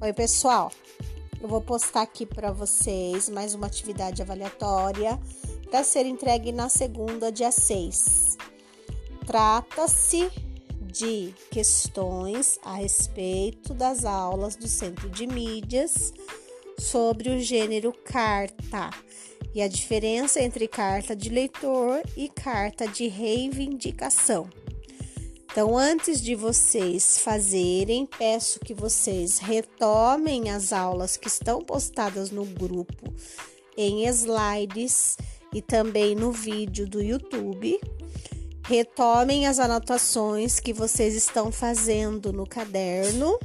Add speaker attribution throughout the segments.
Speaker 1: Oi, pessoal. Eu vou postar aqui para vocês mais uma atividade avaliatória para ser entregue na segunda, dia 6. Trata-se de questões a respeito das aulas do Centro de Mídias sobre o gênero carta e a diferença entre carta de leitor e carta de reivindicação. Então, antes de vocês fazerem, peço que vocês retomem as aulas que estão postadas no grupo em slides e também no vídeo do YouTube. Retomem as anotações que vocês estão fazendo no caderno.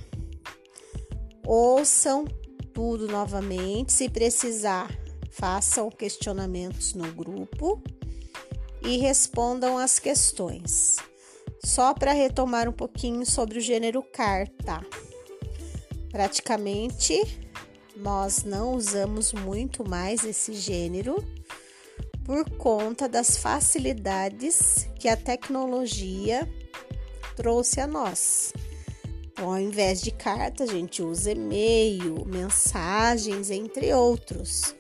Speaker 1: Ouçam tudo novamente. Se precisar, façam questionamentos no grupo e respondam as questões. Só para retomar um pouquinho sobre o gênero carta. Praticamente nós não usamos muito mais esse gênero por conta das facilidades que a tecnologia trouxe a nós. Então, ao invés de carta, a gente usa e-mail, mensagens, entre outros.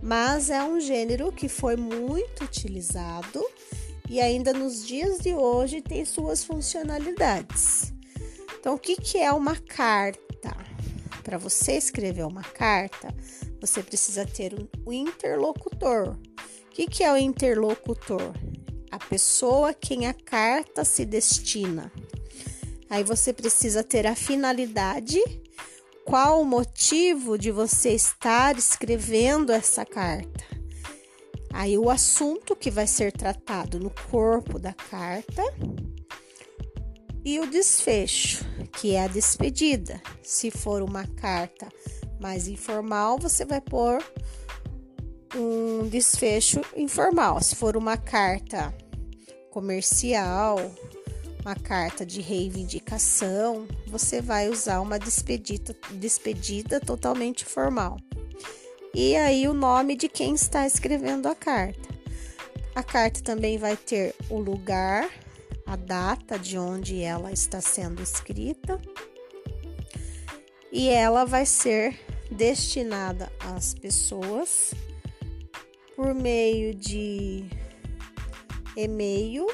Speaker 1: Mas é um gênero que foi muito utilizado e ainda nos dias de hoje tem suas funcionalidades. Então, o que, que é uma carta? Para você escrever uma carta, você precisa ter um interlocutor. O que, que é o interlocutor? A pessoa a quem a carta se destina. Aí você precisa ter a finalidade, qual o motivo de você estar escrevendo essa carta. Aí o assunto que vai ser tratado no corpo da carta e o desfecho, que é a despedida. Se for uma carta mais informal, você vai pôr um desfecho informal. Se for uma carta comercial, uma carta de reivindicação, você vai usar uma despedida, despedida totalmente formal e aí o nome de quem está escrevendo a carta. A carta também vai ter o lugar, a data de onde ela está sendo escrita e ela vai ser destinada às pessoas por meio de e-mail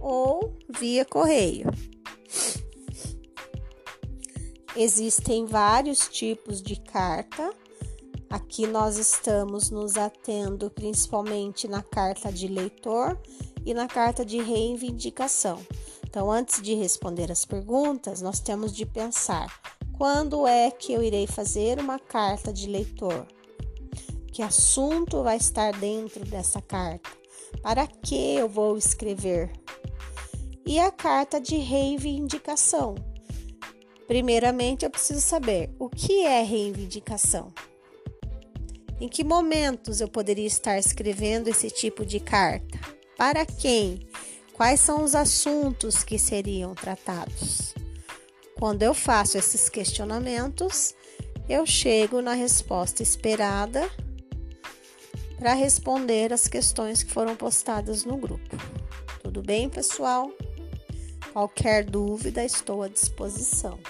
Speaker 1: ou via correio. Existem vários tipos de carta Aqui nós estamos nos atendo principalmente na carta de leitor e na carta de reivindicação. Então, antes de responder as perguntas, nós temos de pensar: quando é que eu irei fazer uma carta de leitor? Que assunto vai estar dentro dessa carta? Para que eu vou escrever? E a carta de reivindicação? Primeiramente, eu preciso saber o que é reivindicação. Em que momentos eu poderia estar escrevendo esse tipo de carta? Para quem? Quais são os assuntos que seriam tratados? Quando eu faço esses questionamentos, eu chego na resposta esperada para responder as questões que foram postadas no grupo. Tudo bem, pessoal? Qualquer dúvida, estou à disposição.